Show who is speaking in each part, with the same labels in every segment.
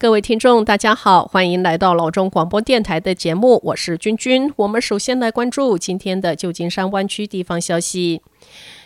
Speaker 1: 各位听众，大家好，欢迎来到老中广播电台的节目，我是君君。我们首先来关注今天的旧金山湾区地方消息。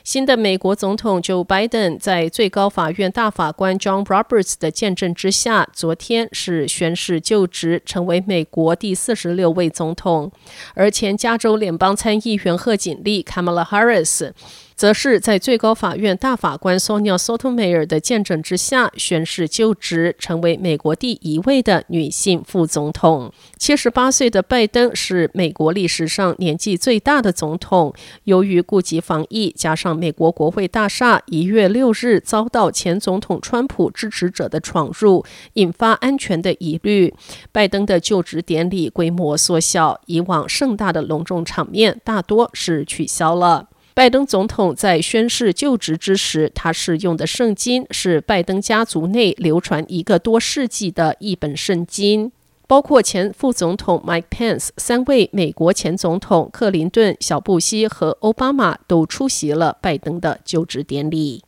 Speaker 1: 新的美国总统 Joe Biden 在最高法院大法官 John Roberts 的见证之下，昨天是宣誓就职，成为美国第四十六位总统。而前加州联邦参议员贺锦丽 Kamala Harris。则是在最高法院大法官 Sonia Sotomayor 的见证之下宣誓就职，成为美国第一位的女性副总统。七十八岁的拜登是美国历史上年纪最大的总统。由于顾及防疫，加上美国国会大厦一月六日遭到前总统川普支持者的闯入，引发安全的疑虑，拜登的就职典礼规模缩小，以往盛大的隆重场面大多是取消了。拜登总统在宣誓就职之时，他使用的圣经是拜登家族内流传一个多世纪的一本圣经。包括前副总统 Mike Pence、三位美国前总统克林顿、小布希和奥巴马都出席了拜登的就职典礼。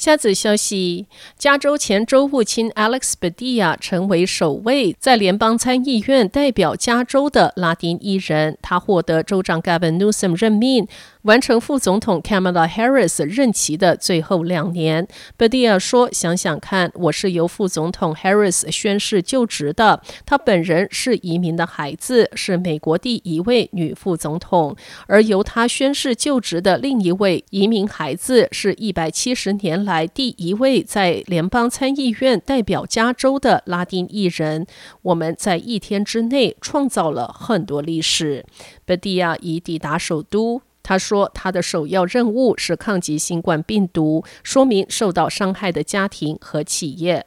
Speaker 1: 下则消息：加州前州务卿 Alex Padilla 成为首位在联邦参议院代表加州的拉丁裔人。他获得州长 Gavin Newsom 任命。完成副总统 Kamala Harris 任期的最后两年，Padilla 说：“想想看，我是由副总统 Harris 宣誓就职的。她本人是移民的孩子，是美国第一位女副总统。而由她宣誓就职的另一位移民孩子，是一百七十年来第一位在联邦参议院代表加州的拉丁裔人。我们在一天之内创造了很多历史。”Padilla 已抵达首都。他说，他的首要任务是抗击新冠病毒，说明受到伤害的家庭和企业。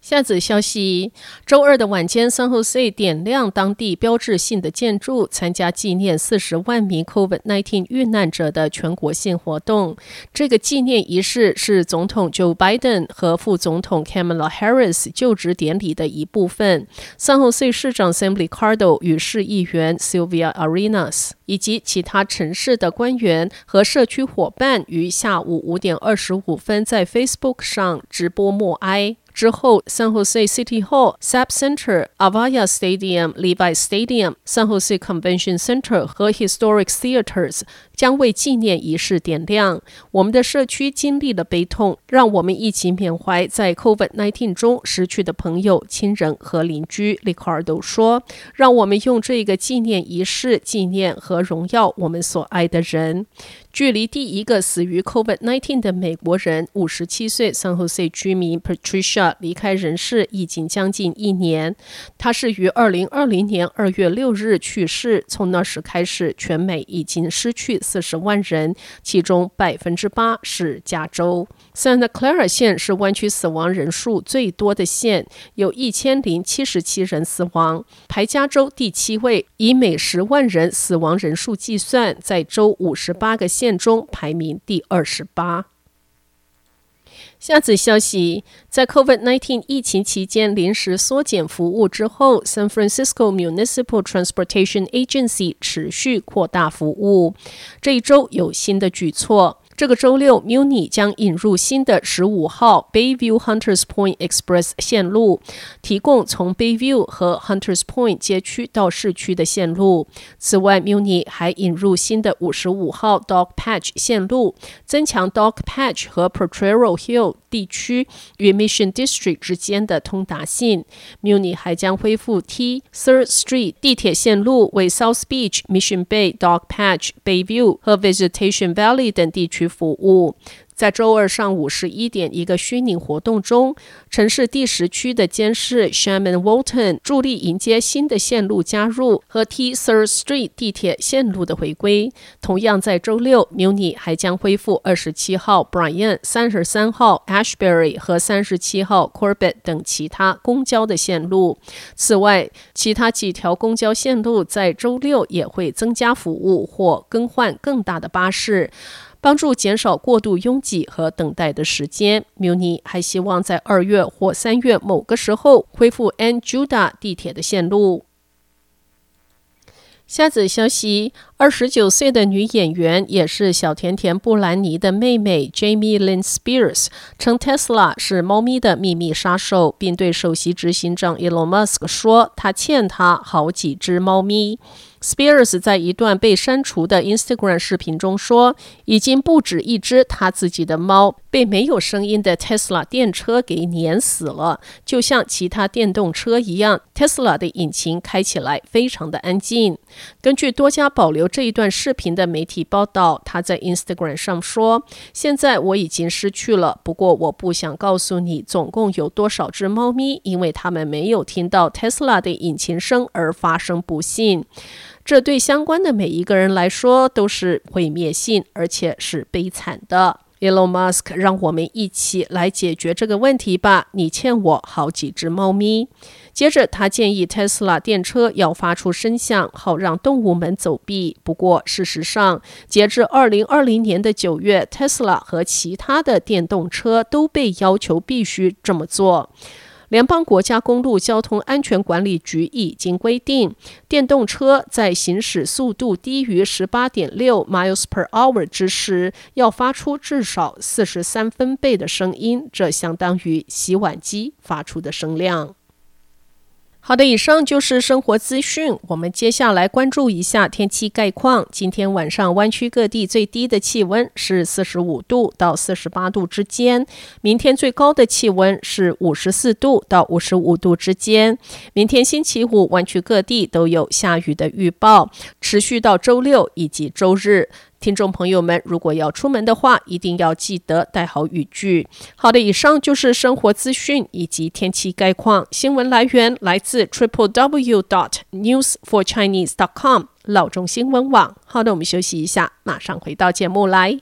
Speaker 1: 下则消息：周二的晚间，San Jose 点亮当地标志性的建筑，参加纪念四十万名 COVID-19 遇难者的全国性活动。这个纪念仪式是总统 Joe Biden 和副总统 Kamala Harris 就职典礼的一部分。San Jose 市长 Sam Licardo 与市议员 Sylvia Arenas 以及其他城市的官员和社区伙伴于下午五点二十五分在 Facebook 上直播默哀。之后，San Jose City Hall、SAP Center、Avaya Stadium、Levi Stadium、San Jose Convention Center 和 Historic Theaters 将为纪念仪式点亮。我们的社区经历了悲痛，让我们一起缅怀在 COVID-19 中失去的朋友、亲人和邻居。Liccardo 说：“让我们用这个纪念仪式纪念和荣耀我们所爱的人。”距离第一个死于 COVID-19 的美国人，五十七岁 San Jose 居民 Patricia 离开人世已经将近一年。他是于二零二零年二月六日去世。从那时开始，全美已经失去四十万人，其中百分之八是加州。Santa Clara 县是湾区死亡人数最多的县，有一千零七十七人死亡，排加州第七位。以每十万人死亡人数计算，在州五十八个县。县中排名第二十八。下则消息，在 COVID-19 疫情期间临时缩减服务之后，San Francisco Municipal Transportation Agency 持续扩大服务。这一周有新的举措。这个周六，Muni 将引入新的十五号 Bayview Hunters Point Express 线路，提供从 Bayview 和 Hunters Point 街区到市区的线路。此外，Muni 还引入新的五十五号 Dogpatch 线路，增强 Dogpatch 和 Potrero Hill 地区与 Mission District 之间的通达性。Muni 还将恢复 T Third Street 地铁线路，为 South Beach、Mission Bay、Dogpatch、Bayview 和 Visitation Valley 等地区服务。在周二上午十一点，一个虚拟活动中，城市第十区的监事 Shannon Walton 助力迎接新的线路加入和 T Third Street 地铁线路的回归。同样在周六，Muni 还将恢复二十七号 Bryan、三十三号 Ashbury 和三十七号 Corbett 等其他公交的线路。此外，其他几条公交线路在周六也会增加服务或更换更大的巴士。帮助减少过度拥挤和等待的时间。Muni 还希望在二月或三月某个时候恢复 a n j u d a 地铁的线路。下则消息：二十九岁的女演员，也是小甜甜布兰妮的妹妹 Jamie Lynn Spears，称 Tesla 是猫咪的秘密杀手，并对首席执行长 Elon Musk 说，他欠他好几只猫咪。Spears 在一段被删除的 Instagram 视频中说，已经不止一只他自己的猫被没有声音的 Tesla 电车给碾死了，就像其他电动车一样，Tesla 的引擎开起来非常的安静。根据多家保留这一段视频的媒体报道，他在 Instagram 上说：“现在我已经失去了，不过我不想告诉你总共有多少只猫咪，因为他们没有听到 Tesla 的引擎声而发生不幸。”这对相关的每一个人来说都是毁灭性，而且是悲惨的。Elon Musk，让我们一起来解决这个问题吧。你欠我好几只猫咪。接着，他建议 Tesla 电车要发出声响，好让动物们走避。不过，事实上，截至二零二零年的九月，Tesla 和其他的电动车都被要求必须这么做。联邦国家公路交通安全管理局已经规定，电动车在行驶速度低于十八点六 miles per hour 之时，要发出至少四十三分贝的声音，这相当于洗碗机发出的声量。好的，以上就是生活资讯。我们接下来关注一下天气概况。今天晚上湾区各地最低的气温是四十五度到四十八度之间，明天最高的气温是五十四度到五十五度之间。明天星期五，湾区各地都有下雨的预报，持续到周六以及周日。听众朋友们，如果要出门的话，一定要记得带好雨具。好的，以上就是生活资讯以及天气概况。新闻来源来自 triple w dot news for chinese dot com 老中新闻网。好的，我们休息一下，马上回到节目来。